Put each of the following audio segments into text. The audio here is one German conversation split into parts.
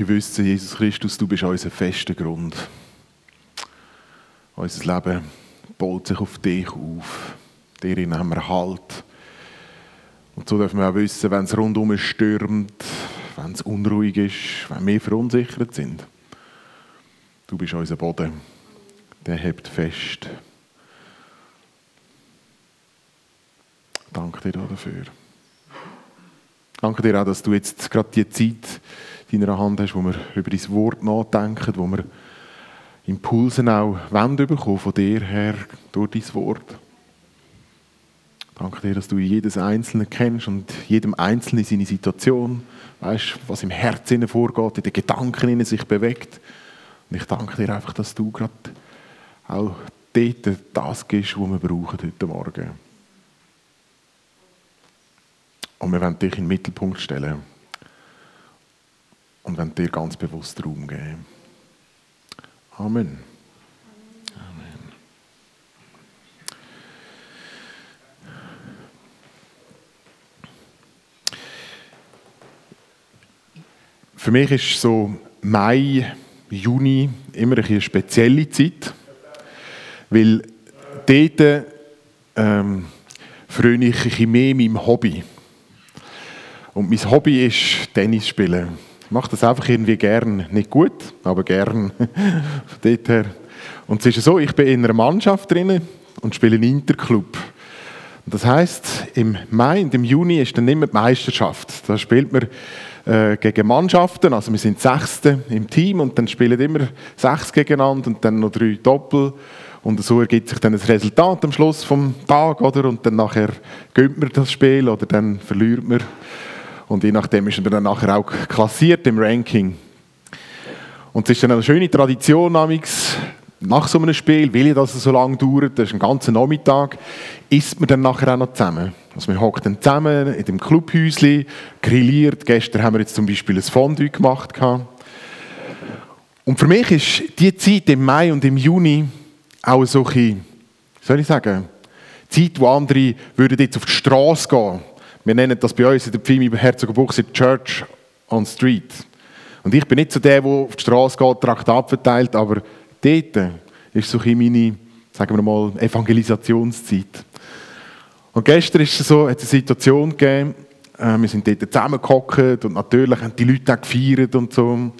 Wüsste, Jesus Christus, du bist unser fester Grund. Unser Leben baut sich auf dich auf. Darin haben wir Halt. Und so dürfen wir auch wissen, wenn es rundum stürmt, wenn es unruhig ist, wenn wir verunsichert sind. Du bist unser Boden. Der hebt fest. Danke dir dafür. Danke dir auch, dass du jetzt gerade die Zeit deiner Hand hast, wo wir über dein Wort nachdenken, wo wir Impulse auch Wände bekommen von dir her durch dein Wort. Danke dir, dass du jedes Einzelne kennst und jedem Einzelnen seine Situation, weißt, was im Herzen vorgeht, in den Gedanken in sich bewegt. Und ich danke dir einfach, dass du gerade auch dort das gibst, was wir brauchen heute Morgen. Und wir wollen dich in den Mittelpunkt stellen und wollen dir ganz bewusst Raum geben. Amen. Amen. Für mich ist so Mai, Juni immer eine spezielle Zeit, weil dort ähm, freue ich mich mehr meinem Hobby. Und mein Hobby ist Tennis spielen. Ich mache das einfach irgendwie gern. Nicht gut, aber gern. Und es ist so, ich bin in einer Mannschaft drin und spiele einen Interclub. Das heißt, im Mai und im Juni ist dann immer die Meisterschaft. Da spielt man äh, gegen Mannschaften, also wir sind Sechste im Team und dann spielen immer sechs gegeneinander und dann noch drei Doppel. Und so ergibt sich dann ein Resultat am Schluss vom Tag, oder? Und dann nachher gönnt man das Spiel oder dann verliert man. Und je nachdem ist er dann nachher auch klassiert im Ranking. Und es ist dann eine schöne Tradition, nach so einem Spiel, weil das so lange dauert, das ist ein ganzer Nachmittag, isst man dann nachher auch noch zusammen. Also wir hocken dann zusammen in dem Clubhäuschen, grilliert. Gestern haben wir jetzt zum Beispiel ein Fondue gemacht. Und für mich ist die Zeit im Mai und im Juni auch so ein, soll ich sagen, Zeit, wo andere würden jetzt auf die Straße gehen wir nennen das bei uns in der Pfimi Herzogenbuchse Church on Street. Und ich bin nicht so der, der auf die Straße geht, Traktat verteilt, aber dort ist so ein meine, sagen wir mal, Evangelisationszeit. Und gestern ist es so, hat es eine Situation gegeben, äh, wir sind dort zusammengehockt und natürlich haben die Leute auch gefeiert und so.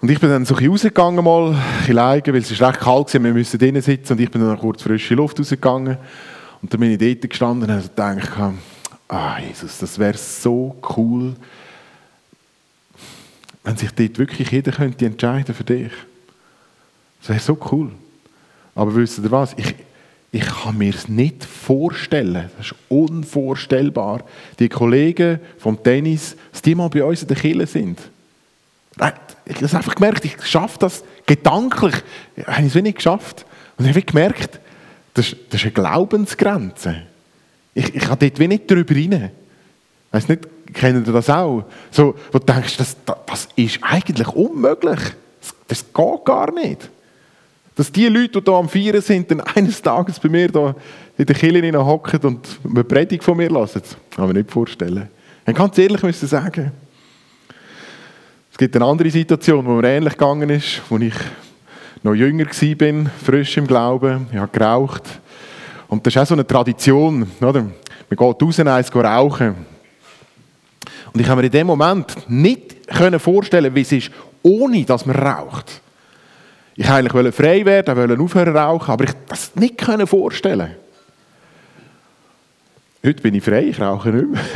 Und ich bin dann so ein rausgegangen mal, ein leiden, weil es ist recht kalt war, wir müssen drinnen sitzen und ich bin dann kurz frische Luft rausgegangen. Und dann bin ich dort gestanden und habe gedacht, ah Jesus, das wäre so cool, wenn sich dort wirklich jeder könnte entscheiden für dich. Das wäre so cool. Aber wisst ihr was? Ich, ich kann mir es nicht vorstellen. Das ist unvorstellbar. Die Kollegen vom Tennis, dass die mal bei uns in der Kille sind. Ich habe einfach gemerkt, ich schaffe das gedanklich. Ich habe es nicht geschafft. Und ich habe gemerkt, das, das ist eine Glaubensgrenze. Ich, ich kann dort wie nicht drüber rein. Weißt nicht, kennen ihr das auch? So, wo du denkst, das, das ist eigentlich unmöglich. Das, das geht gar nicht. Dass die Leute, die hier am Feiern sind, dann eines Tages bei mir da in der Kirche hocken und eine Predigt von mir lassen, das kann man nicht vorstellen. Ich ganz ehrlich müssen sagen, es gibt eine andere Situation, wo mir ähnlich gegangen ist, wo ich noch jünger war, frisch im Glauben, ich habe geraucht, und das ist auch so eine Tradition, oder? Man geht raus, eins rauchen. Und ich habe mir in dem Moment nicht vorstellen wie es ist, ohne dass man raucht. Ich wollte eigentlich frei werden, wollte aufhören rauchen, aber ich das nicht vorstellen Heute bin ich frei, ich rauche nicht mehr.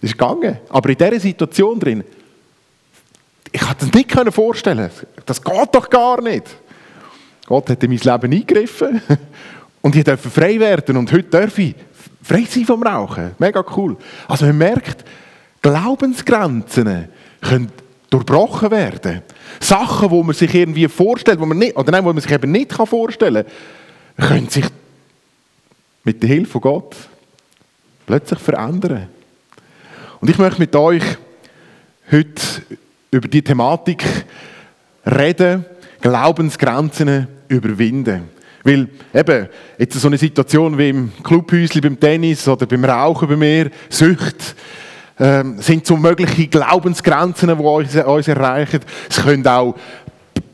Das ist gegangen. Aber in dieser Situation drin, ich konnte das nicht vorstellen. Das geht doch gar nicht. Gott hat in mein Leben eingegriffen und ich durfte frei werden und heute darf ich frei sein vom Rauchen. Mega cool. Also man merkt, Glaubensgrenzen können durchbrochen werden. Sachen, wo man sich irgendwie vorstellt, wo man nicht, oder nein, wo man sich eben nicht vorstellen kann, können sich mit der Hilfe von Gott plötzlich verändern. Und ich möchte mit euch heute über die Thematik reden, Glaubensgrenzen überwinden. Weil eben, jetzt so eine Situation wie im Clubhäuschen, beim Tennis oder beim Rauchen bei mir, Sucht, ähm, sind so mögliche Glaubensgrenzen, die uns, uns erreichen. Es können auch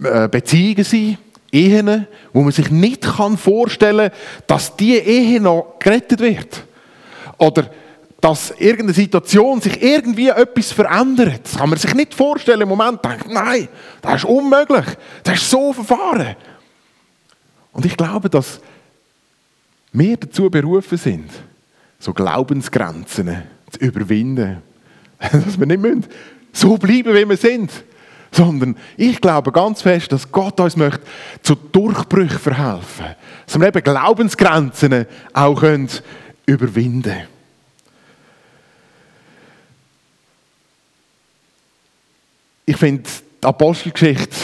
äh, Beziehungen sein, Ehen, wo man sich nicht kann vorstellen kann, dass diese Ehe noch gerettet wird. Oder dass irgendeine Situation sich irgendwie etwas verändert. Das kann man sich nicht vorstellen. Im Moment denkt, nein, das ist unmöglich. Das ist so verfahren. Und ich glaube, dass wir dazu berufen sind, so Glaubensgrenzen zu überwinden. Dass wir nicht müssen, so bleiben, wie wir sind. Sondern ich glaube ganz fest, dass Gott uns möchte zu Durchbrüchen verhelfen. Dass wir eben Glaubensgrenzen auch können überwinden können. Ich finde, die Apostelgeschichte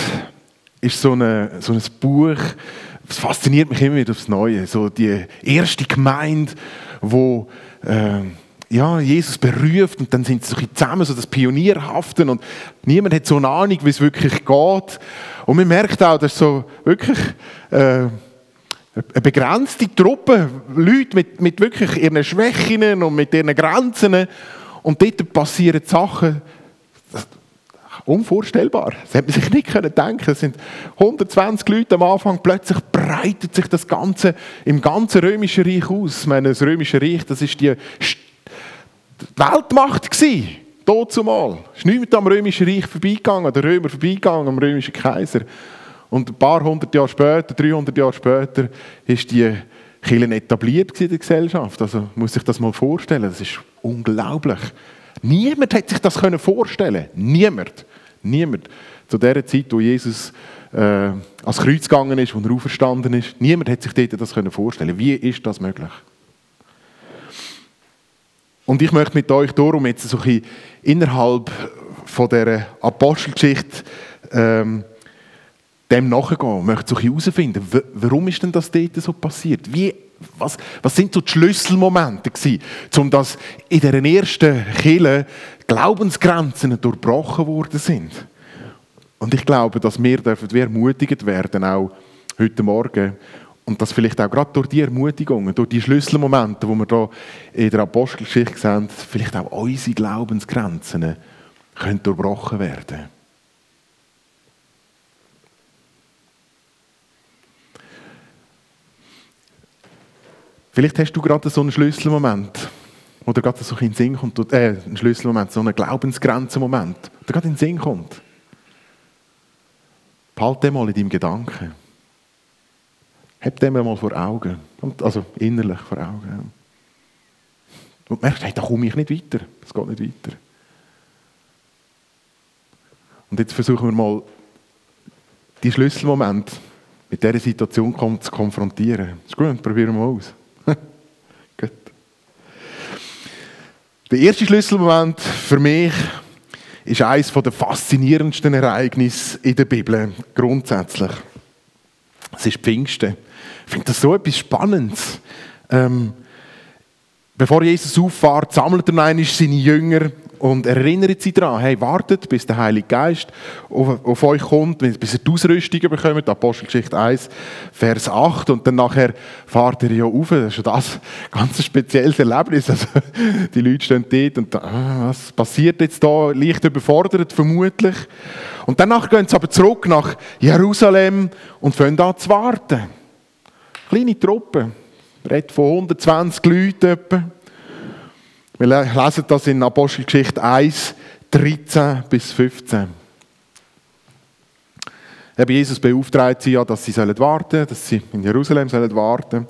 ist so, eine, so ein Buch, das fasziniert mich immer wieder aufs Neue. So die erste Gemeinde, wo äh, ja, Jesus beruft und dann sind sie so zusammen, so das Pionierhaften und niemand hat so eine Ahnung, wie es wirklich geht. Und man merkt auch, dass so wirklich äh, eine begrenzte Truppe, Leute mit, mit wirklich ihren Schwächen und mit ihren Grenzen und dort passieren Sachen, unvorstellbar. Das hätte man sich nicht denken können Es sind 120 Leute am Anfang, plötzlich breitet sich das Ganze im ganzen Römischen Reich aus. Ich meine, das Römische Reich, das ist die Weltmacht gewesen. Dort zumal. Es ist niemand am Römischen Reich vorbeigegangen, der Römer vorbeigegangen, am Römischen Kaiser. Und ein paar hundert Jahre später, 300 Jahre später, ist die Kirche etabliert in der Gesellschaft. Also muss sich das mal vorstellen. Das ist unglaublich. Niemand hat sich das vorstellen Niemand. Niemand. Zu der Zeit, wo Jesus äh, ans Kreuz gegangen ist, wo er auferstanden ist, niemand hat sich dort das vorstellen Wie ist das möglich? Und ich möchte mit euch darum jetzt so ein innerhalb von dieser Apostelgeschichte ähm, dem nachgehen, möchte so herausfinden, warum ist denn das dort so passiert? Wie, was, was sind so die Schlüsselmomente gewesen, um dass in dieser ersten Kille Glaubensgrenzen durchbrochen worden sind? Und ich glaube, dass wir dürfen wir ermutigt werden, auch heute Morgen, und dass vielleicht auch gerade durch die Ermutigungen, durch die Schlüsselmomente, die wir hier in der Apostelgeschichte sehen, vielleicht auch unsere Glaubensgrenzen können durchbrochen werden. Vielleicht hast du gerade so einen Schlüsselmoment, oder gerade so in Sinn kommt, äh, einen Schlüsselmoment, so einen Glaubensgrenzenmoment, der gerade in den Sinn kommt. Behalte den mal in deinem Gedanken. Hab den mal vor Augen. Also innerlich vor Augen. Und merkst, hey, da komme ich nicht weiter. Es geht nicht weiter. Und jetzt versuchen wir mal, die Schlüsselmomente mit dieser Situation zu konfrontieren. Ist gut, probieren wir mal aus. gut. Der erste Schlüsselmoment für mich ist eines der faszinierendsten Ereignisse in der Bibel, grundsätzlich. Es ist Pfingsten. Ich finde das so etwas Spannendes. Ähm, bevor Jesus auffahrt, sammelt er einmal seine Jünger und erinnert sie daran, hey, wartet, bis der Heilige Geist auf, auf euch kommt, bis ihr die Ausrüstung bekommt, Apostelgeschichte 1, Vers 8, und dann nachher fahrt ihr ja auf, das ist ja das ganz spezielles Erlebnis, also, die Leute stehen dort und ah, was passiert jetzt da, leicht überfordert vermutlich, und danach gehen sie aber zurück nach Jerusalem und fangen an zu warten. Kleine Truppe, redet von 120 Leuten etwa. Wir lesen das in Apostelgeschichte 1, 13 bis 15. Eben Jesus beauftragt sie ja, dass sie sollen warten, dass sie in Jerusalem sollen warten.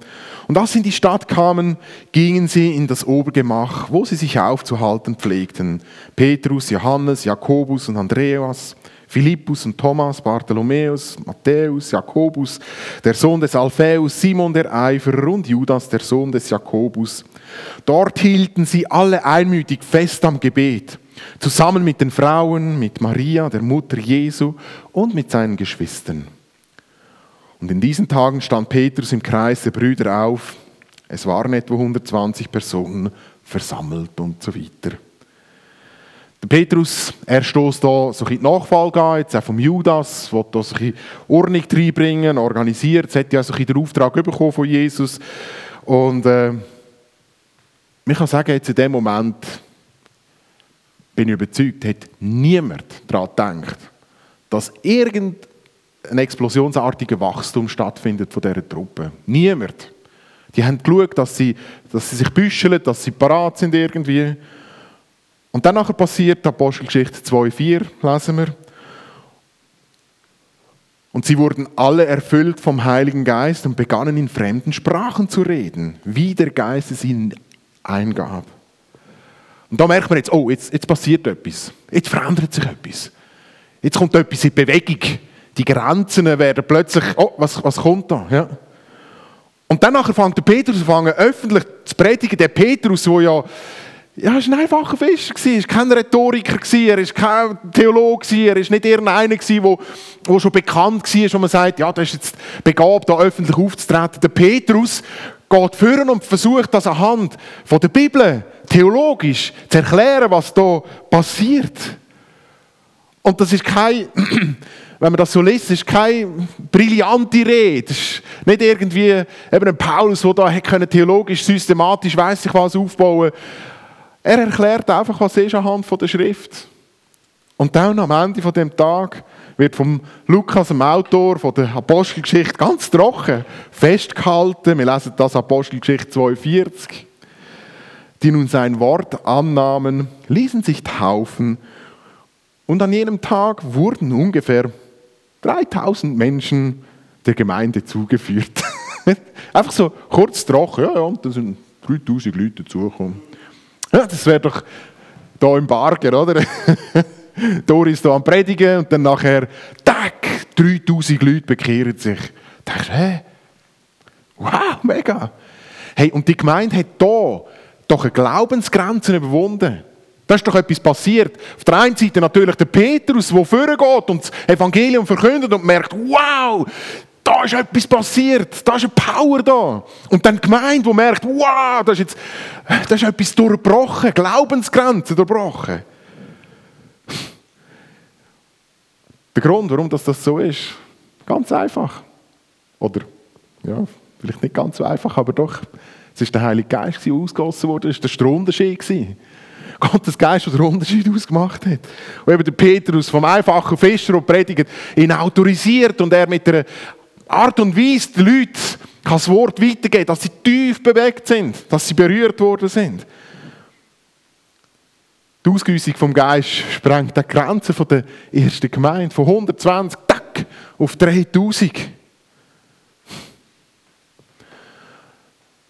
Und als sie in die Stadt kamen, gingen sie in das Obergemach, wo sie sich aufzuhalten pflegten. Petrus, Johannes, Jakobus und Andreas, Philippus und Thomas, Bartholomäus, Matthäus, Jakobus, der Sohn des Alphaeus, Simon der Eiferer und Judas, der Sohn des Jakobus. Dort hielten sie alle einmütig fest am Gebet, zusammen mit den Frauen, mit Maria, der Mutter Jesu und mit seinen Geschwistern. Und in diesen Tagen stand Petrus im Kreis der Brüder auf. Es waren etwa 120 Personen versammelt und so weiter. Der Petrus, er stößt da so ein die Nachfolge jetzt auch vom Judas, will da so ein Ordnung reinbringen, organisiert, es hat ja so ein den Auftrag bekommen von Jesus. Und äh, ich kann sagen, jetzt in dem Moment bin ich überzeugt, hat niemand daran gedacht, dass irgendein explosionsartiger Wachstum stattfindet von dieser Truppe. Niemand. Die haben geschaut, dass sie, dass sie sich büscheln, dass sie parat sind irgendwie. Und dann passiert Apostelgeschichte 2,4, lesen wir. Und sie wurden alle erfüllt vom Heiligen Geist und begannen in fremden Sprachen zu reden, wie der Geist es ihnen eingab. Und da merkt man jetzt, oh, jetzt, jetzt passiert etwas. Jetzt verändert sich etwas. Jetzt kommt etwas in Bewegung. Die Grenzen werden plötzlich, oh, was, was kommt da? Ja. Und dann fängt der Petrus an, öffentlich zu predigen. Der Petrus, der ja, ja, ist ein einfacher Fischer war, er war kein Rhetoriker, er war kein Theologe, er war nicht irgendeiner, der, schon bekannt war, wo man sagt, ja, der ist jetzt begabt, da öffentlich aufzutreten. Der Petrus geht führen und versucht das anhand von der Bibel theologisch zu erklären, was da passiert. Und das ist kein, wenn man das so liest, ist keine brillante Rede. Das ist nicht irgendwie eben ein Paulus, der da theologisch, systematisch, weiß ich was aufbauen Er erklärt einfach, was ist anhand von der Schrift. Und dann am Ende von dem Tag wird vom Lukas, dem Autor von der Apostelgeschichte, ganz trocken festgehalten. Wir lesen das Apostelgeschichte 42. Die nun sein Wort annahmen, ließen sich taufen und an jenem Tag wurden ungefähr 3000 Menschen der Gemeinde zugeführt. Einfach so kurz trocken, ja, ja, und da sind 3000 Leute dazugekommen. Ja, das wäre doch da im Barger, oder? Doris da am Predigen und dann nachher, tack, 3000 Leute bekehren sich. Da du, hä? Wow, mega. Hey, und die Gemeinde hat hier doch eine Glaubensgrenze überwunden. Da ist doch etwas passiert. Auf der einen Seite natürlich der Petrus, der vorgeht und das Evangelium verkündet und merkt, wow, da ist etwas passiert, da ist eine Power da. Und dann die Gemeinde, die merkt, wow, da ist jetzt da ist etwas durchbrochen, Glaubensgrenzen durchbrochen. Der Grund, warum das, das so ist, ganz einfach. Oder, ja, vielleicht nicht ganz so einfach, aber doch, es ist der Heilige Geist, der ausgegossen wurde, es war der Unterschied. Gottes Geist, der den Unterschied ausgemacht hat. Und eben der Petrus vom einfachen Fischer, der predigt, ihn autorisiert und er mit einer Art und Weise die Leute das Wort weitergeben, dass sie tief bewegt sind, dass sie berührt worden sind. Die Ausgüssung vom Geist sprengt die Grenzen der ersten Gemeinde von 120 tack, auf 3000.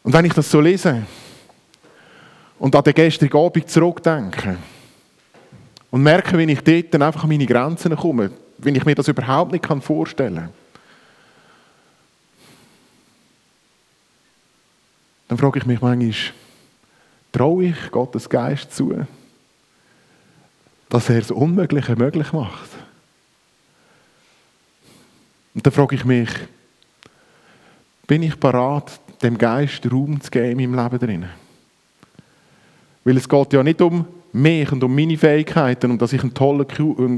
Und wenn ich das so lese und an den gestrigen Abend zurückdenke und merke, wie ich dort dann einfach an meine Grenzen komme, wenn ich mir das überhaupt nicht vorstellen kann, dann frage ich mich manchmal, traue ich Gottes Geist zu, dass er das Unmögliche möglich macht? Und dann frage ich mich, bin ich parat, dem Geist Raum zu geben in meinem Leben drin? Weil es geht ja nicht um mich und um meine Fähigkeiten und dass ich ein toller,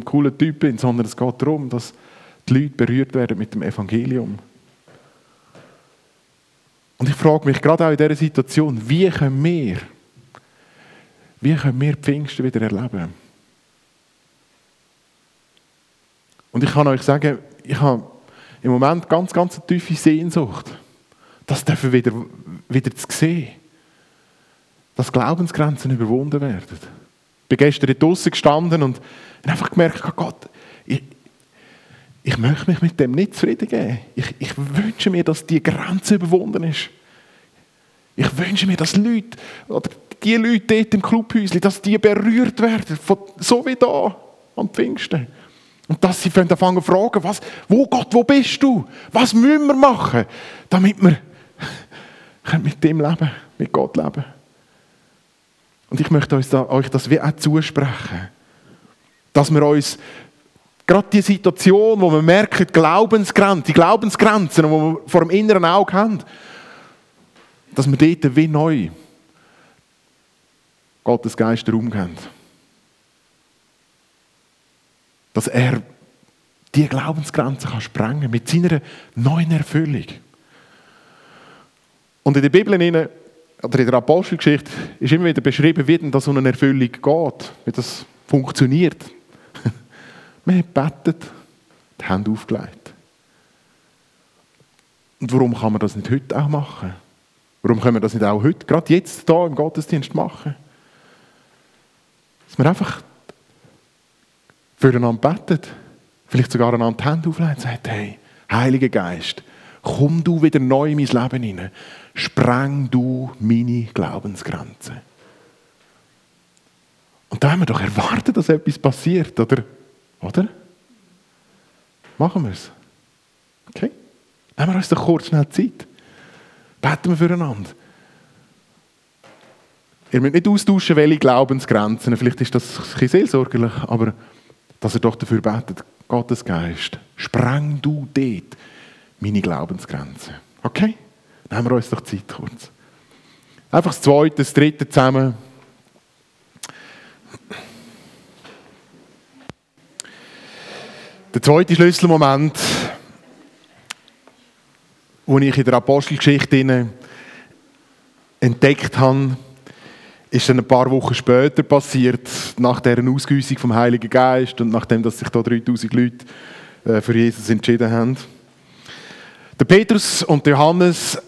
cooler Typ bin, sondern es geht darum, dass die Leute berührt werden mit dem Evangelium. Und ich frage mich gerade auch in dieser Situation, wie können wir, wie können wir Pfingsten wieder erleben? Und ich kann euch sagen, ich habe im Moment ganz, ganz eine tiefe Sehnsucht, das dürfen wieder, wieder zu sehen. Dass Glaubensgrenzen überwunden werden. Ich bin gestern draußen gestanden und habe einfach gemerkt, Gott, ich, ich möchte mich mit dem nicht zufrieden geben. Ich, ich wünsche mir, dass die Grenze überwunden ist. Ich wünsche mir, dass Leute, oder die Leute dort im Clubhäuschen, dass die berührt werden, so wie da am Pfingsten. Und dass sie anfangen zu fragen, was, wo Gott, wo bist du? Was müssen wir machen, damit wir mit dem leben, mit Gott leben. Und ich möchte euch das wie auch zusprechen. Dass wir uns gerade die Situation, wo merken, die Glaubensgrenzen, die Glaubensgrenzen, die wir vor dem inneren Auge haben, dass wir dort wie neu Gottes Geist Raum geben. Dass er die Glaubensgrenzen kann sprengen mit seiner neuen Erfüllung. Und in der Bibel, oder in der Apostelgeschichte, ist immer wieder beschrieben, wie denn das so eine Erfüllung geht. Wie das funktioniert. Wir haben gebetet, die Hände aufgelegt. Und warum kann man das nicht heute auch machen? Warum können wir das nicht auch heute, gerade jetzt hier im Gottesdienst machen? Dass wir einfach füreinander beten, vielleicht sogar einander die Hände auflegen und sagen, hey, Heiliger Geist, komm du wieder neu in mein Leben hinein. Spreng du meine Glaubensgrenzen. Und da haben wir doch erwartet, dass etwas passiert, oder? Oder? Machen wir es. Okay? Nehmen wir uns doch kurz schnell Zeit. Beten wir füreinander. Ihr müsst nicht austauschen, welche Glaubensgrenzen. Vielleicht ist das ein bisschen seelsorgerlich, aber dass ihr doch dafür betet, Gottes Geist, spreng du dort meine Glaubensgrenzen. Okay? Nehmen wir uns doch Zeit kurz. Einfach das Zweite, das Dritte zusammen. Der zweite Schlüsselmoment, den ich in der Apostelgeschichte entdeckt habe, ist dann ein paar Wochen später passiert, nach deren Ausgüssung vom Heiligen Geist und nachdem, dass sich da 3000 Leute äh, für Jesus entschieden haben. Der Petrus und der Johannes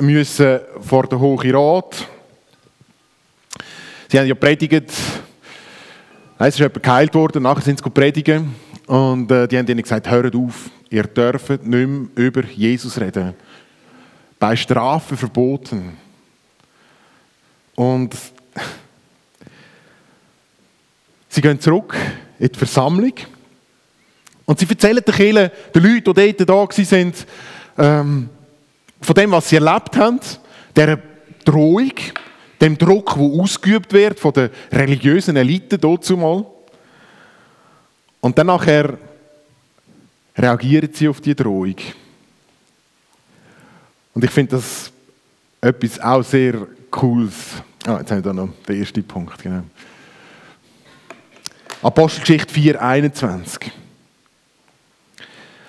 müssen vor den Hohen Rat. Sie haben ja predigt. Es ist jemand geheilt worden, nachher sind sie predigen. Und äh, die haben ihnen gesagt, hört auf, ihr dürft nicht mehr über Jesus reden. Bei Strafe verboten. Und sie gehen zurück in die Versammlung und sie erzählen den Kirchen, den Leuten, die dort da waren, ähm, von dem, was sie erlebt haben, dieser Drohung, dem Druck, der ausgeübt wird von den religiösen Eliten dazu mal. Und dann nachher reagieren sie auf die Drohung. Und ich finde das etwas auch sehr Cooles. Ah, jetzt haben wir da noch den ersten Punkt. Genau. Apostelgeschichte 4, 21.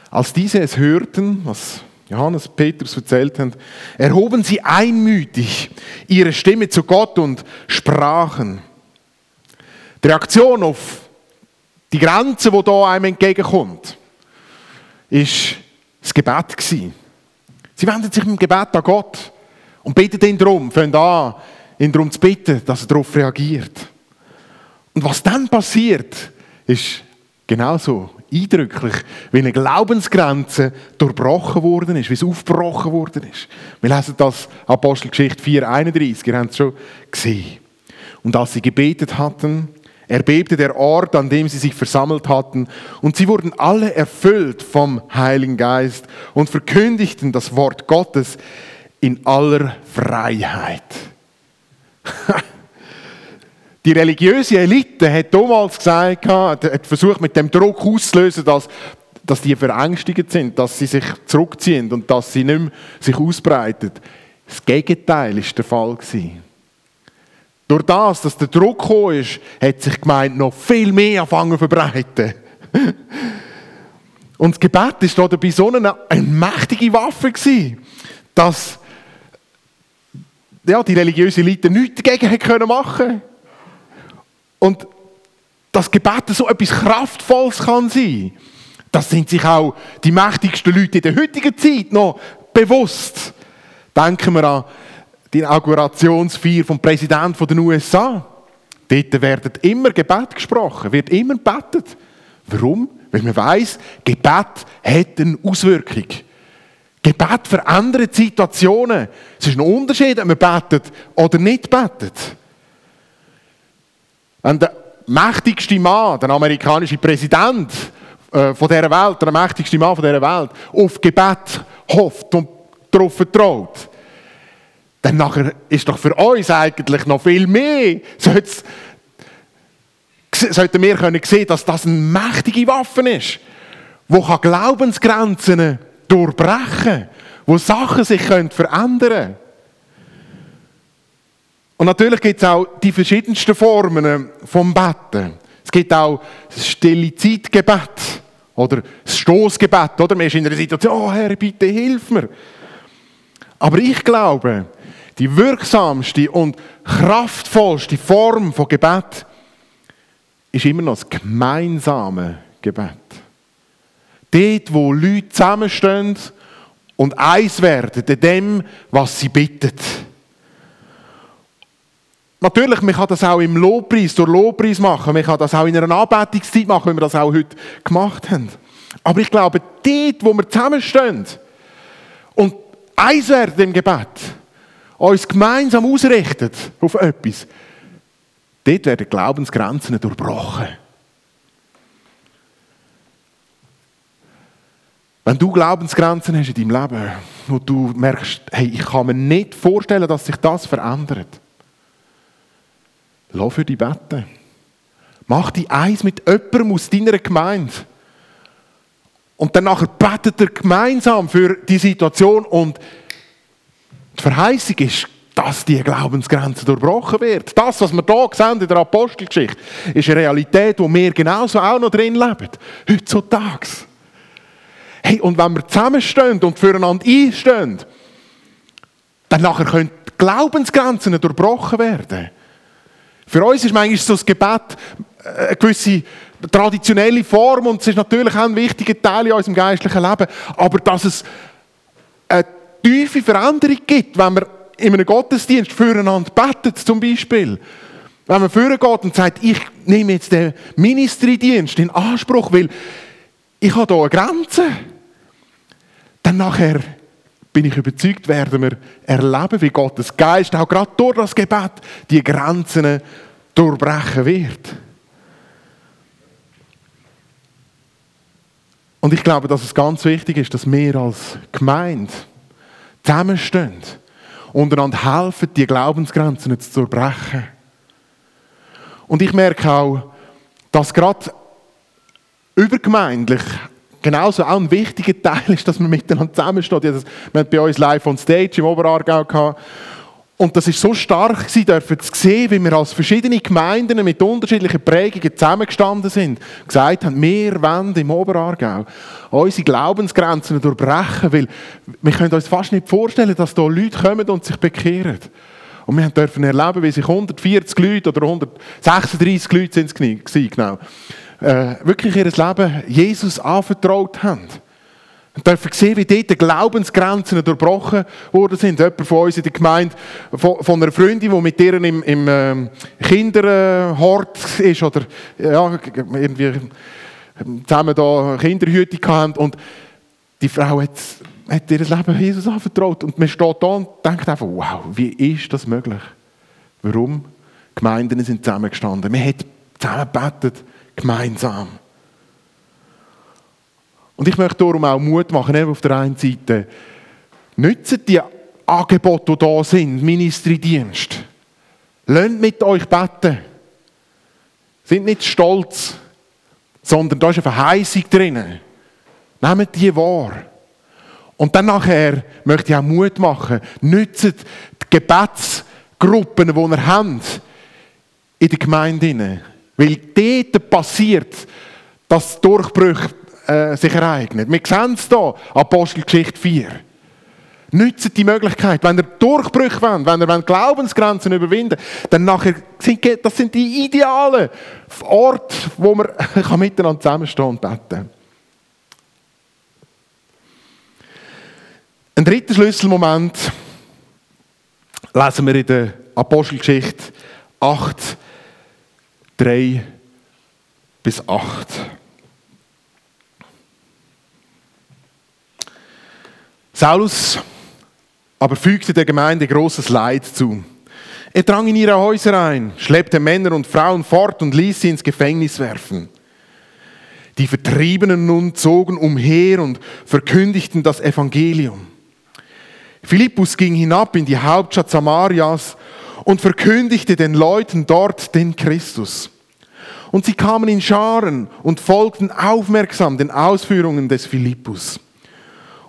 Als diese es hörten, was Johannes und Petrus erzählt haben, erhoben sie einmütig ihre Stimme zu Gott und sprachen. Die Reaktion auf die Grenze, die da einem entgegenkommt, ist das Gebet. Sie wenden sich im Gebet an Gott und beten ihn darum, fangen an, ihn darum zu bitten, dass er darauf reagiert. Und was dann passiert, ist genauso eindrücklich, wie eine Glaubensgrenze durchbrochen worden ist, wie es aufgebrochen worden ist. Wir lesen das Apostelgeschichte 4,31, ihr habt es schon gesehen. Und als sie gebetet hatten, erbebte der Ort, an dem sie sich versammelt hatten, und sie wurden alle erfüllt vom Heiligen Geist und verkündigten das Wort Gottes in aller Freiheit. Die religiöse Elite hat damals gesagt, hat versucht mit dem Druck auszulösen, dass, dass die verängstigt sind, dass sie sich zurückziehen und dass sie nicht mehr sich ausbreiten. Das Gegenteil ist der Fall gewesen. Durch das, dass der Druck gekommen ist, hat sich die Gemeinde noch viel mehr angefangen zu verbreiten. Und das Gebet war dabei so eine, eine mächtige Waffe, gewesen, dass ja, die religiöse Elite nichts dagegen machen können. Und das Gebet so etwas Kraftvolles kann sein, das sind sich auch die mächtigsten Leute in der heutigen Zeit noch bewusst. Denken wir an die Inaugurationsfeier vom Präsidenten der USA. Dort werden immer Gebet gesprochen, wird immer gebetet. Warum? Weil man weiß, Gebet hat eine Auswirkung. Gebet verändert Situationen. Es ist ein Unterschied, ob man betet oder nicht betet. Wenn der mächtigste Mann, der amerikanische Präsident äh, von dieser Welt, der mächtigste Mann von dieser Welt, auf Gebet hofft und darauf vertraut, dann nachher ist doch für uns eigentlich noch viel mehr, sollten wir können sehen, dass das eine mächtige Waffe ist, die Glaubensgrenzen durchbrechen wo Sachen sich verändern können. Und natürlich gibt es auch die verschiedensten Formen vom Betten. Es gibt auch das stille Zeitgebet oder das Stoßgebet. Oder? Man ist in einer Situation, oh Herr, bitte hilf mir. Aber ich glaube, die wirksamste und kraftvollste Form von Gebet ist immer noch das gemeinsame Gebet. Dort, wo Leute zusammenstehen und eins werden in dem, was sie bitten. Natürlich, man kann das auch im Lobpreis, durch Lobpreis machen. Man kann das auch in einer Anbetungszeit machen, wie wir das auch heute gemacht haben. Aber ich glaube, dort, wo wir zusammenstehen eins werden im Gebet, uns gemeinsam ausrichten auf etwas, dort werden Glaubensgrenzen durchbrochen. Wenn du Glaubensgrenzen hast in deinem Leben, wo du merkst, hey, ich kann mir nicht vorstellen, dass sich das verändert, lass für dich beten. Mach dich eins mit jemandem aus deiner Gemeinde. Und dann nachher betet er gemeinsam für die Situation und die Verheißung ist, dass die Glaubensgrenze durchbrochen wird. Das, was wir hier sehen in der Apostelgeschichte, ist eine Realität, wo wir genauso auch noch drin leben. Heutzutage. Hey, und wenn wir zusammenstehen und füreinander einstehen, dann nachher können die Glaubensgrenzen durchbrochen werden. Für uns ist manchmal so das Gebet äh, eine gewisse traditionelle Form und es ist natürlich auch ein wichtiger Teil in unserem geistlichen Leben, aber dass es eine tiefe Veränderung gibt, wenn wir in einem Gottesdienst füreinander betet, zum Beispiel. Wenn man führen geht und sagt, ich nehme jetzt den Ministry-Dienst in Anspruch, weil ich habe hier eine Grenze. Dann nachher bin ich überzeugt, werden wir erleben, wie Gottes Geist auch gerade durch das Gebet die Grenzen durchbrechen wird. Und ich glaube, dass es ganz wichtig ist, dass wir als Gemeinde zusammenstehen und einander helfen, die Glaubensgrenzen zu durchbrechen. Und ich merke auch, dass gerade übergemeindlich genauso auch ein wichtiger Teil ist, dass man miteinander zusammensteht. Wir hatten bei uns live on stage im Oberaargau gehabt. Und das ist so stark gewesen, dürfen zu sehen, wie wir als verschiedene Gemeinden mit unterschiedlichen Prägungen zusammengestanden sind. Gesagt haben, wir wollen im Oberaargau unsere Glaubensgrenzen durchbrechen, weil wir können uns fast nicht vorstellen, dass da Leute kommen und sich bekehren. Und wir dürfen erleben, wie sich 140 Leute oder 136 Leute sind es genau, äh, wirklich ihr Leben Jesus anvertraut haben. Und dürfen sehen, wie dort Glaubensgrenzen durchbrochen worden sind. Jemand von uns in der Gemeinde, von, einer Freundin, die mit ihr im, im äh, Kinderhort ist oder ja, irgendwie zusammen da Kinderhütung hatten. Und die Frau hat, hat ihr Leben Jesus anvertraut. Und man steht da und denkt einfach, wow, wie ist das möglich? Warum? Gemeinden sind zusammengestanden. Man hat zusammen gebetet gemeinsam. Und ich möchte darum auch Mut machen, auf der einen Seite, nützt die Angebote, die da sind, Ministriedienst. Lernt mit euch beten. Sind nicht stolz, sondern da ist eine Verheißung drin. Nehmt die wahr. Und dann nachher möchte ich auch Mut machen. Nützt die Gebetsgruppen, die ihr habt, in der Gemeinde. Weil dort passiert, dass Durchbrüche äh, sich ereignen. Wir sehen es hier, Apostelgeschichte 4. Nützt die Möglichkeit, wenn ihr Durchbrüche wollt, wenn ihr Glaubensgrenzen überwinden dann nachher sind das sind die idealen Orte, wo man miteinander zusammenstehen und beten Ein dritter Schlüsselmoment lesen wir in der Apostelgeschichte 8, 3 bis 8. Saulus aber fügte der Gemeinde großes Leid zu. Er drang in ihre Häuser ein, schleppte Männer und Frauen fort und ließ sie ins Gefängnis werfen. Die Vertriebenen nun zogen umher und verkündigten das Evangelium. Philippus ging hinab in die Hauptstadt Samarias und verkündigte den Leuten dort den Christus. Und sie kamen in Scharen und folgten aufmerksam den Ausführungen des Philippus.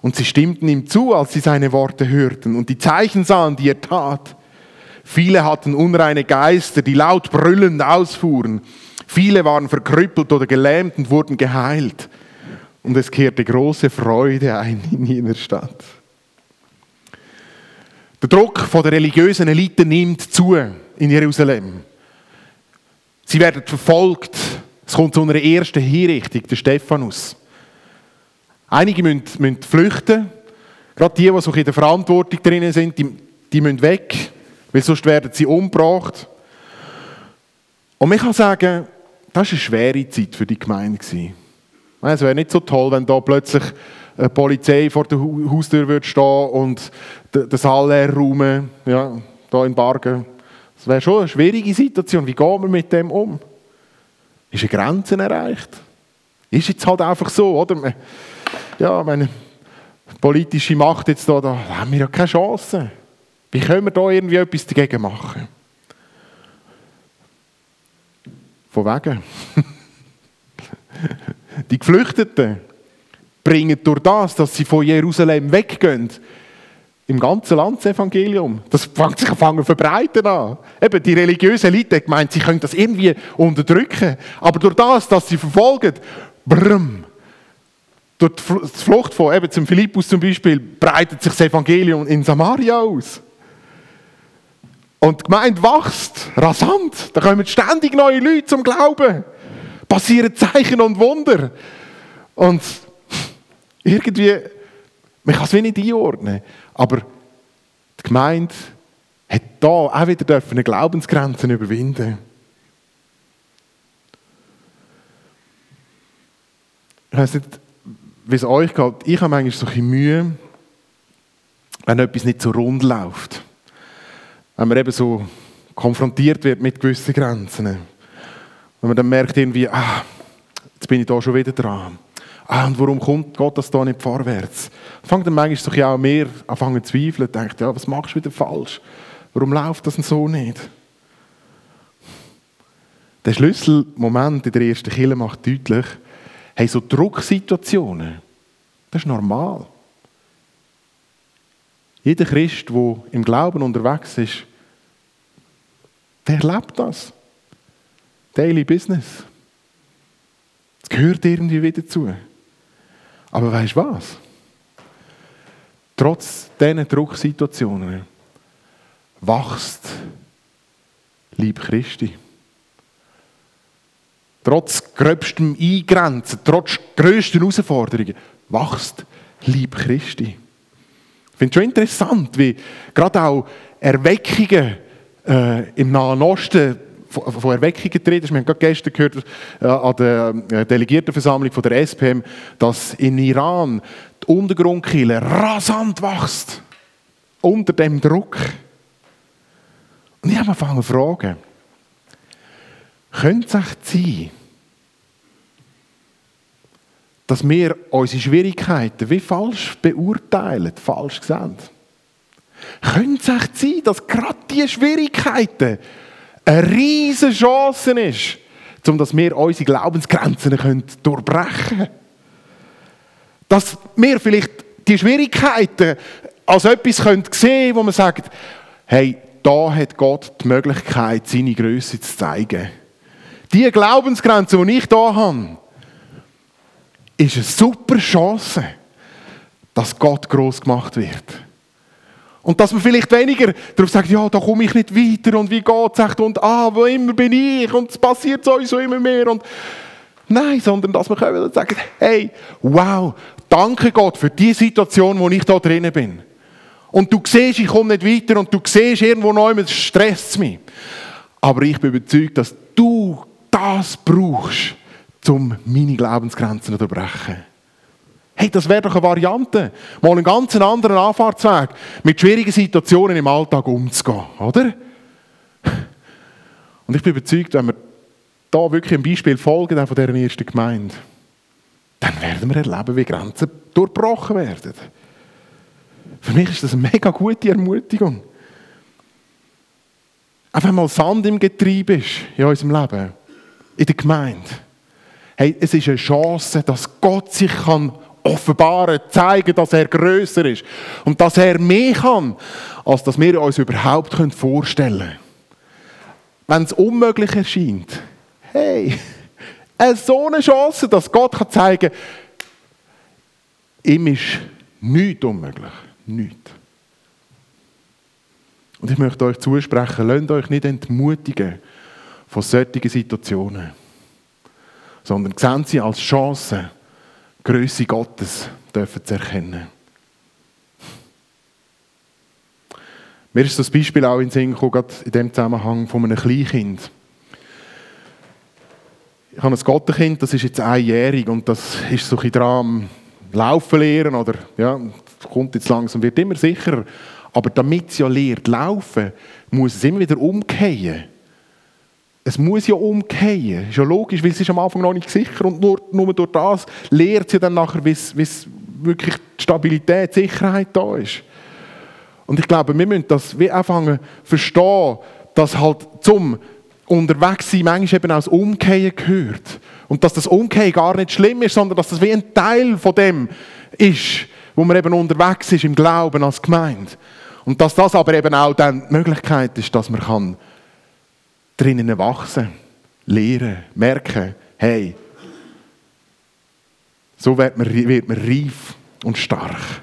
Und sie stimmten ihm zu, als sie seine Worte hörten und die Zeichen sahen, die er tat. Viele hatten unreine Geister, die laut brüllend ausfuhren. Viele waren verkrüppelt oder gelähmt und wurden geheilt. Und es kehrte große Freude ein in jener Stadt. Der Druck von der religiösen Elite nimmt zu in Jerusalem. Sie werden verfolgt, Es kommt zu einer ersten Hinrichtung, der Stephanus. Einige müssen, müssen flüchten. Gerade die, die so in der Verantwortung drin sind, die, die müssen weg, weil sonst werden sie umgebracht. Und man kann sagen, das war eine schwere Zeit für die Gemeinde. Es wäre nicht so toll, wenn da plötzlich eine Polizei vor der Haustür würde stehen und das Saal leer räumen, ja, da in Bargen. Das wäre schon eine schwierige Situation. Wie gehen wir mit dem um? Ist eine Grenze erreicht? Ist jetzt halt einfach so, oder? Ja, meine politische Macht jetzt da, da haben wir ja keine Chance. Wie können wir da irgendwie etwas dagegen machen? Von wegen. Die Geflüchteten bringen durch das, dass sie von Jerusalem weggehen, im ganzen Land das Evangelium. Das fängt sich an verbreiten an. Eben, die religiösen Leute meinen, sie können das irgendwie unterdrücken. Aber durch das, dass sie verfolgen, brrm, durch die Flucht von eben zum Philippus zum Beispiel, breitet sich das Evangelium in Samaria aus. Und die Gemeinde wächst rasant. Da kommen ständig neue Leute zum Glauben. Passieren Zeichen und Wunder. Und irgendwie, man kann es wie nicht einordnen. Aber die Gemeinde hat da auch wieder eine Glaubensgrenzen überwinden. Ich weiß nicht, wie es euch geht. Ich habe manchmal so ein Mühe, wenn etwas nicht so rund läuft. Wenn man eben so konfrontiert wird mit gewissen Grenzen. Wenn man dann merkt irgendwie, ah, jetzt bin ich da schon wieder dran ah, und warum kommt Gott das da nicht vorwärts? Fangt dann manchmal so auch mehr an zu zweifeln, denkt, ja, was machst du wieder falsch? Warum läuft das denn so nicht? Der Schlüsselmoment in der ersten Kille macht deutlich, hey, so Drucksituationen, das ist normal. Jeder Christ, der im Glauben unterwegs ist, der erlebt das. Daily Business. Das gehört irgendwie wieder zu. Aber weißt du was? Trotz diesen Drucksituationen wächst Lieb Christi. Trotz gröbstem Eingrenzen, trotz grössten Herausforderungen, wächst Lieb Christi. Ich finde es schon interessant, wie gerade auch Erweckungen äh, im Nahen Osten von Erweckung getreten ist. Wir haben gerade gestern gehört äh, an der äh, Delegiertenversammlung von der SPM, dass in Iran die Untergrundkille rasant wächst. Unter dem Druck. Und ich habe angefangen zu fragen, könnte es echt sein, dass wir unsere Schwierigkeiten wie falsch beurteilen, falsch sehen? Könnte es echt sein, dass gerade diese Schwierigkeiten eine riesige Chance ist, um dass wir unsere Glaubensgrenzen durchbrechen können. Dass wir vielleicht die Schwierigkeiten als etwas sehen können, wo man sagt, hey, da hat Gott die Möglichkeit, seine Größe zu zeigen. Die Glaubensgrenze, die ich hier habe, ist eine super Chance, dass Gott groß gemacht wird. Und dass man vielleicht weniger darauf sagt, ja, da komme ich nicht weiter und wie geht es und ah, wo immer bin ich und es passiert sowieso immer mehr und Nein, sondern dass man können sagen, hey, wow, danke Gott für die Situation, wo ich da drinnen bin. Und du siehst, ich komme nicht weiter und du siehst, irgendwo neu, es stresst mich. Aber ich bin überzeugt, dass du das brauchst, um meine Glaubensgrenzen zu unterbrechen. Hey, das wäre doch eine Variante, mal einen ganz anderen Anfahrtsweg mit schwierigen Situationen im Alltag umzugehen, oder? Und ich bin überzeugt, wenn wir da wirklich ein Beispiel folgen von dieser ersten Gemeinde, dann werden wir erleben, wie Grenzen durchbrochen werden. Für mich ist das eine mega gute Ermutigung. Auch wenn mal Sand im Getriebe ist in unserem Leben, in der Gemeinde. Hey, es ist eine Chance, dass Gott sich kann offenbaren, zeigen, dass er größer ist und dass er mehr kann, als dass wir uns überhaupt vorstellen können. Wenn es unmöglich erscheint, hey, so eine Chance, dass Gott kann zeigen kann, ihm ist nichts unmöglich. Nichts. Und ich möchte euch zusprechen, lasst euch nicht entmutigen von solchen Situationen. sondern sehen sie als Chance, Größe Gottes dürfen zu erkennen. Mir ist das Beispiel auch in den Sinn gekommen, gerade in dem Zusammenhang von einem Kleinkind. Ich habe ein Gottenkind, das ist jetzt einjährig und das ist so ein dran Laufen lernen oder ja, kommt jetzt langsam, wird immer sicherer. Aber damit es ja lernt laufen, muss es immer wieder umkehren. Es muss ja umkehren. Ist ja logisch, weil es ist am Anfang noch nicht sicher und nur, nur durch das lernt sie dann nachher, wie wirklich die Stabilität, die Sicherheit da ist. Und ich glaube, wir müssen das wie anfangen verstehen, dass halt zum Unterwegssein manchmal eben auch das Umkehren gehört. Und dass das Umkehren gar nicht schlimm ist, sondern dass das wie ein Teil von dem ist, wo man eben unterwegs ist im Glauben als Gemeinde. Und dass das aber eben auch dann die Möglichkeit ist, dass man kann drinnen wachsen, lernen, merken, hey, so wird man, wird man reif und stark.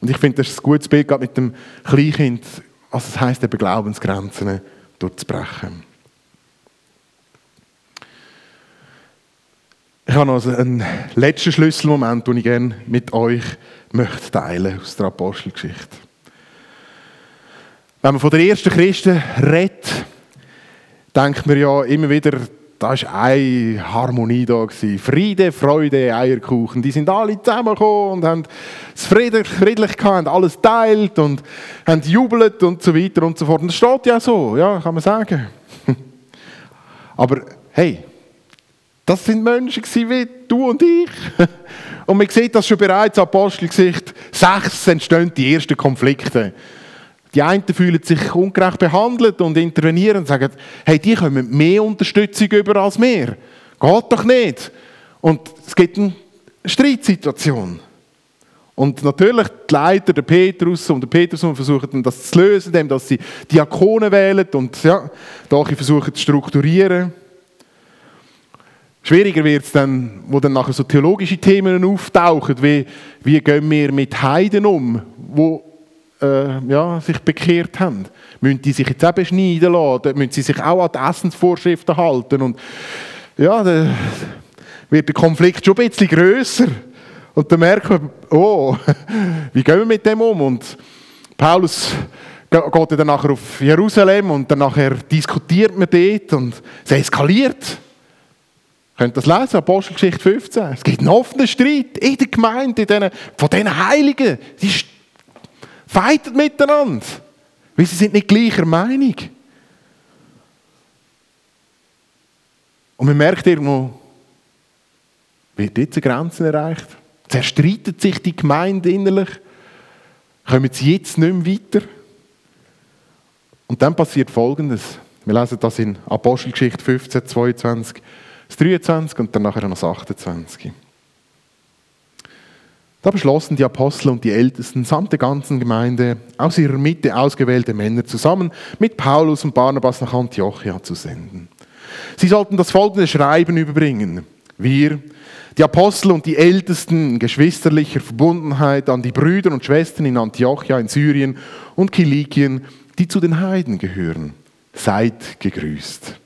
Und ich finde, das ist ein gutes Bild gerade mit dem Kleinkind, was es heisst, eben Glaubensgrenzen durchzubrechen. Ich habe noch einen letzten Schlüsselmoment, den ich gerne mit euch möchte teilen aus der Apostelgeschichte. Wenn man von den ersten Christen redet, denkt man ja immer wieder, da war eine Harmonie da. Gewesen. Friede, Freude, Eierkuchen. Die sind alle zusammengekommen und haben es friedlich, friedlich gehabt, haben alles teilt und haben jubelt und so weiter und so fort. Und das steht ja so, ja, kann man sagen. Aber hey, das sind Menschen wie du und ich. Und man sieht das schon bereits Apostelgesicht 6 entstehen die ersten Konflikte. Die einen fühlen sich ungerecht behandelt und intervenieren und sagen, hey, die kommen mehr Unterstützung über als wir. Geht doch nicht. Und es gibt eine Streitsituation. Und natürlich die Leiter, der Petrus und der Petrus versuchen das zu lösen, indem sie Diakonen wählen und ja, da versuchen zu strukturieren. Schwieriger wird es dann, wo dann nachher so theologische Themen auftauchen, wie, wie gehen wir mit Heiden um, wo äh, ja, sich bekehrt haben. Müssen die sich jetzt auch beschneiden lassen? Müssen sie sich auch an die Essensvorschriften halten? Und ja, dann wird der Konflikt schon ein bisschen grösser. Und dann merkt man, oh, wie gehen wir mit dem um? Und Paulus geht dann nachher auf Jerusalem und dann nachher diskutiert man dort und es eskaliert. Ihr könnt das lesen, Apostelgeschichte 15. Es gibt einen offenen Streit in der Gemeinde, in denen, von diesen Heiligen. Die Fightet miteinander. Weil sie sind nicht gleicher Meinung. Und man merkt irgendwo, wird jetzt eine Grenze erreicht. Zerstreitet sich die Gemeinde innerlich. Kommen sie jetzt nicht mehr weiter. Und dann passiert Folgendes. Wir lesen das in Apostelgeschichte 15, 22, 23 und dann nachher noch 28. Da beschlossen die Apostel und die Ältesten samt der ganzen Gemeinde aus ihrer Mitte ausgewählte Männer zusammen mit Paulus und Barnabas nach Antiochia zu senden. Sie sollten das folgende Schreiben überbringen. Wir, die Apostel und die Ältesten in geschwisterlicher Verbundenheit an die Brüder und Schwestern in Antiochia in Syrien und Kilikien, die zu den Heiden gehören. Seid gegrüßt.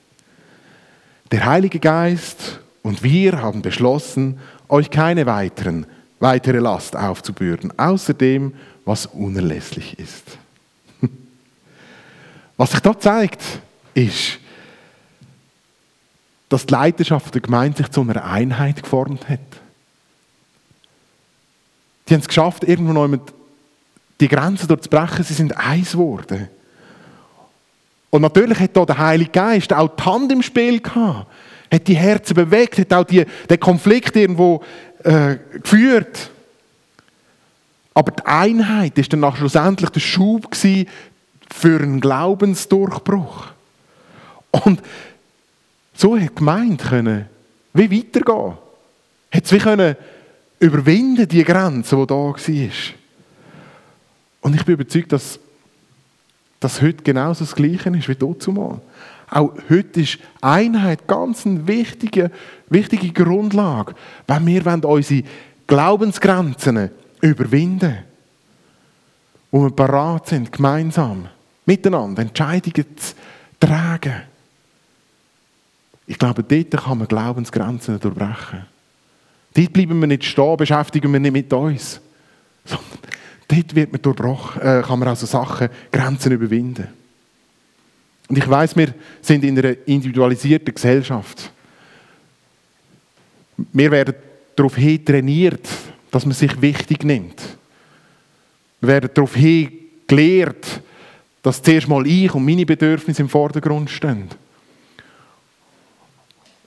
Der Heilige Geist und wir haben beschlossen, euch keine weiteren weitere Last aufzubürden, außer dem, was unerlässlich ist. Was sich da zeigt, ist, dass die Leiterschaft der Gemeinde sich zu einer Einheit geformt hat. Die haben es geschafft, irgendwo noch mit die Grenzen durchzubrechen. Sie sind eins geworden. Und natürlich hat da der Heilige Geist auch die Hand im Spiel gehabt. Hat die Herzen bewegt, hat auch die, den Konflikt irgendwo äh, geführt. Aber die Einheit ist dann schlussendlich der Schub für einen Glaubensdurchbruch. Und so hat die Gemeinde können, wie weitergehen. Hat es wie können überwinden, die Grenze, die da war. Und ich bin überzeugt, dass das heute genauso das Gleiche ist wie dort zumal. Auch heute ist Einheit ganz eine wichtige, wichtige Grundlage, wenn wir unsere Glaubensgrenzen überwinden wo wir bereit sind, gemeinsam, miteinander Entscheidungen zu tragen. Ich glaube, dort kann man Glaubensgrenzen durchbrechen. Dort bleiben wir nicht stehen, beschäftigen wir nicht mit uns. Sondern dort wird man durchbrochen, äh, kann man also Sachen, Grenzen überwinden. Und ich weiß, wir sind in einer individualisierten Gesellschaft. Wir werden darauf hin trainiert, dass man sich wichtig nimmt. Wir werden darauf hin gelehrt, dass zuerst mal ich und meine Bedürfnisse im Vordergrund stehen.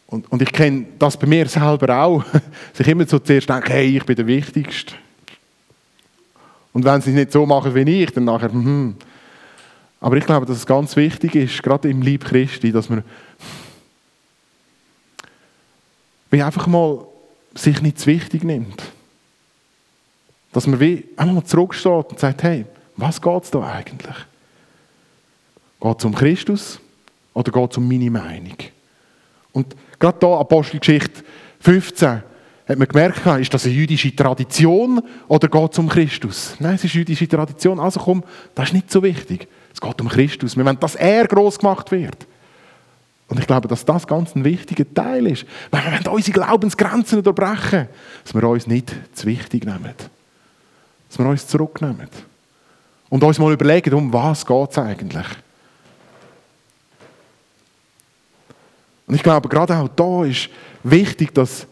Und, und ich kenne das bei mir selber auch, dass ich immer so zuerst denke, hey, ich bin der Wichtigste. Und wenn sie es nicht so machen wie ich, dann nachher, hm. Aber ich glaube, dass es ganz wichtig ist, gerade im Lieb Christi, dass man wie einfach mal sich nicht zu wichtig nimmt. Dass man wie einmal zurücksteht und sagt, hey, was geht es da eigentlich? Geht es um Christus oder geht es um meine Meinung? Und gerade hier, Apostelgeschichte 15, hat man gemerkt, ist das eine jüdische Tradition oder geht es um Christus? Nein, es ist eine jüdische Tradition. Also komm, das ist nicht so wichtig. Geht um Christus. Wir wollen, dass er groß gemacht wird. Und ich glaube, dass das ganz ein wichtiger Teil ist. Weil wir wollen unsere Glaubensgrenzen unterbrechen, dass wir uns nicht zu wichtig nehmen. Dass wir uns zurücknehmen. Und uns mal überlegen, um was geht es eigentlich? Und ich glaube, gerade auch da ist wichtig, dass,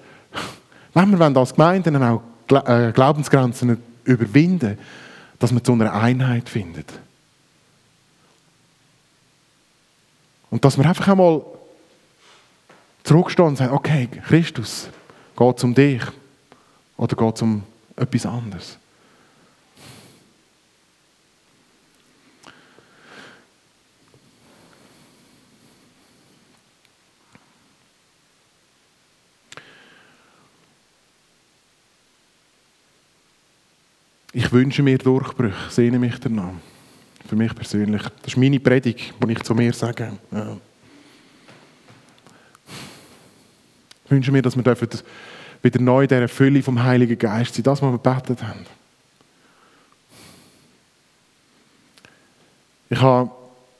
wenn wir als Gemeinden auch äh, Glaubensgrenzen überwinden, dass man zu einer Einheit findet. Und dass wir einfach einmal zurückstehen und sagen, okay, Christus, geht es um dich oder geht es um etwas anderes? Ich wünsche mir Durchbrüche, sehne mich danach. Für mich persönlich. Das ist meine Predigt, die ich zu mir sage. Ja. Ich wünsche mir, dass wir wieder neu in dieser Fülle vom Heiligen Geist sind. Das, was wir gebetet haben. Ich habe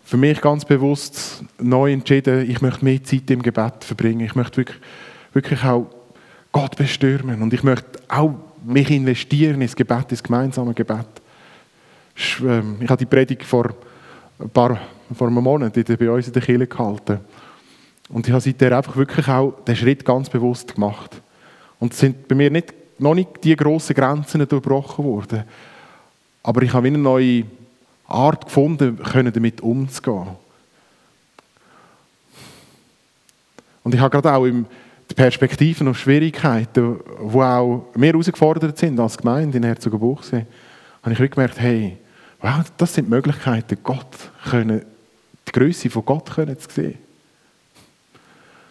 für mich ganz bewusst neu entschieden, ich möchte mehr Zeit im Gebet verbringen. Ich möchte wirklich, wirklich auch Gott bestürmen. Und ich möchte auch mich investieren ins Gebet, ins gemeinsame Gebet. Ähm, ich habe die Predigt vor ein paar vor einem Monat bei uns in der Kirche gehalten. Und ich habe seitdem einfach wirklich auch den Schritt ganz bewusst gemacht. Und es sind bei mir nicht, noch nicht die grossen Grenzen durchbrochen worden. Aber ich habe eine neue Art gefunden, damit umzugehen. Und ich habe gerade auch im, die Perspektiven auf Schwierigkeiten, die auch wir herausgefordert sind als Gemeinde in Herzogenbuchsee, habe ich gemerkt, hey, wow, das sind Möglichkeiten, Gott können, die Größe von Gott können zu sehen.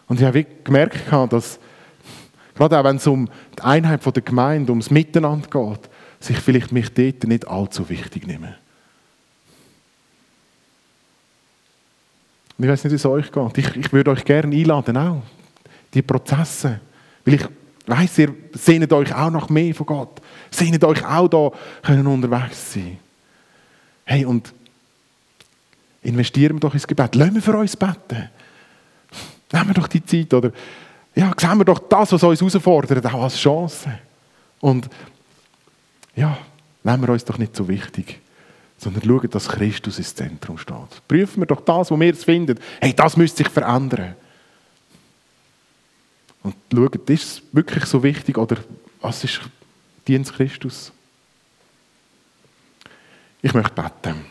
Und ich habe gemerkt, dass gerade auch wenn es um die Einheit der Gemeinde, ums Miteinander geht, sich vielleicht mich dort nicht allzu wichtig nehmen. ich weiß nicht, wie es euch geht. Ich, ich würde euch gerne einladen, auch die Prozesse. Weil ich weiß, ihr sehnet euch auch nach mehr von Gott. Sehnet euch auch da können unterwegs sein. Hey, und investieren wir doch ins Gebet. Lassen wir für uns beten. Nehmen wir doch die Zeit. Oder ja, sehen wir doch das, was uns herausfordert, auch als Chance. Und ja, nehmen wir uns doch nicht so wichtig, sondern schauen, dass Christus ins Zentrum steht. Prüfen wir doch das, wo wir es finden. Hey, das müsste sich verändern. Und schauen, ist es wirklich so wichtig oder was ist Dienst Christus? Ich möchte beten.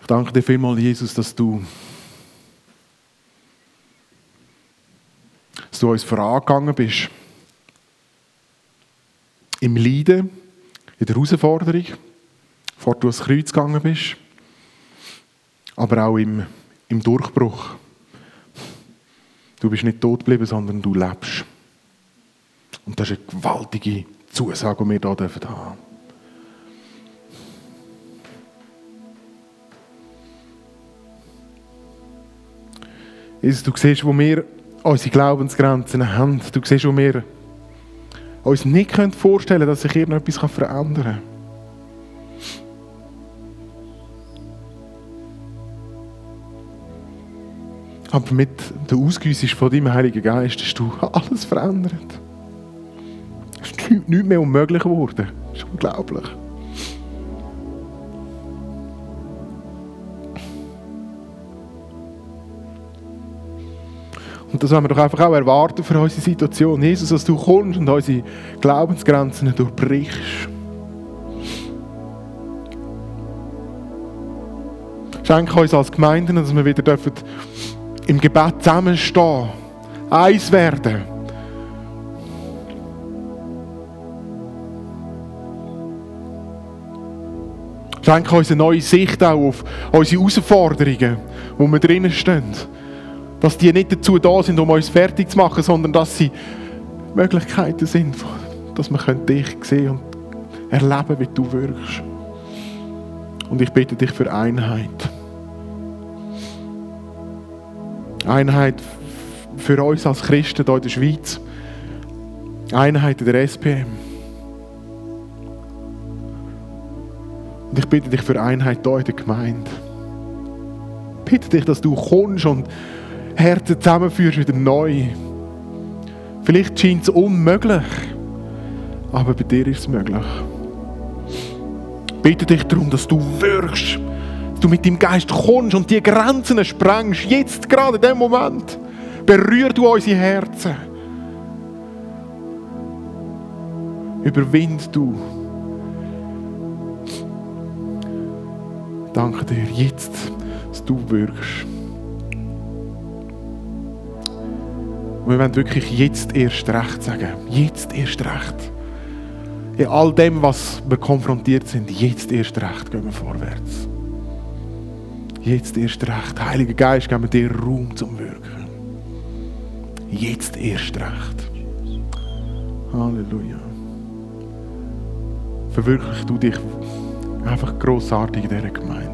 Ich danke dir vielmals, Jesus, dass du du uns vorangegangen bist. Im Leiden, in der Herausforderung, bevor du ans Kreuz gegangen bist, aber auch im, im Durchbruch. Du bist nicht tot geblieben, sondern du lebst. Und das ist eine gewaltige Zusage, die wir hier haben dürfen. Jesus, du siehst, wo wir unsere Glaubensgrenzen haben. Du siehst, wo wir uns nicht vorstellen können, dass sich irgendetwas verändern kann. Aber mit der Ausgüsse von deinem Heiligen Geist hast du alles verändert. Es ist nichts mehr unmöglich geworden. Das ist unglaublich. Und das wollen wir doch einfach auch erwarten für unsere Situation. Jesus, dass du kommst und unsere Glaubensgrenzen durchbrichst. Schenke uns als Gemeinden, dass wir wieder dürfen im Gebet zusammenstehen, eins werden. Schenke uns eine neue Sicht auch auf unsere Herausforderungen, wo wir drinnen stehen. Dass die nicht dazu da sind, um uns fertig zu machen, sondern dass sie Möglichkeiten sind, dass wir dich sehen und erleben, wie du wirkst. Und ich bitte dich für Einheit. Einheit für uns als Christen hier in der Schweiz. Einheit in der SPM. Und ich bitte dich für Einheit hier in der Gemeinde. Ich bitte dich, dass du kommst und Herzen zusammenführst wieder neu. Vielleicht scheint es unmöglich, aber bei dir ist es möglich. Ich bitte dich darum, dass du wirkst du mit deinem Geist kommst und die Grenzen sprengst, jetzt gerade in dem Moment, berühr du unsere Herzen. Überwind du. Danke dir jetzt, dass du wirkst. Und wir wollen wirklich jetzt erst recht sagen. Jetzt erst recht. In all dem, was wir konfrontiert sind, jetzt erst recht gehen wir vorwärts. Jetzt erst recht. Heiliger Geist, geben wir dir Raum zum Wirken. Jetzt erst recht. Halleluja. Verwirklich du dich einfach grossartig in dieser Gemeinde.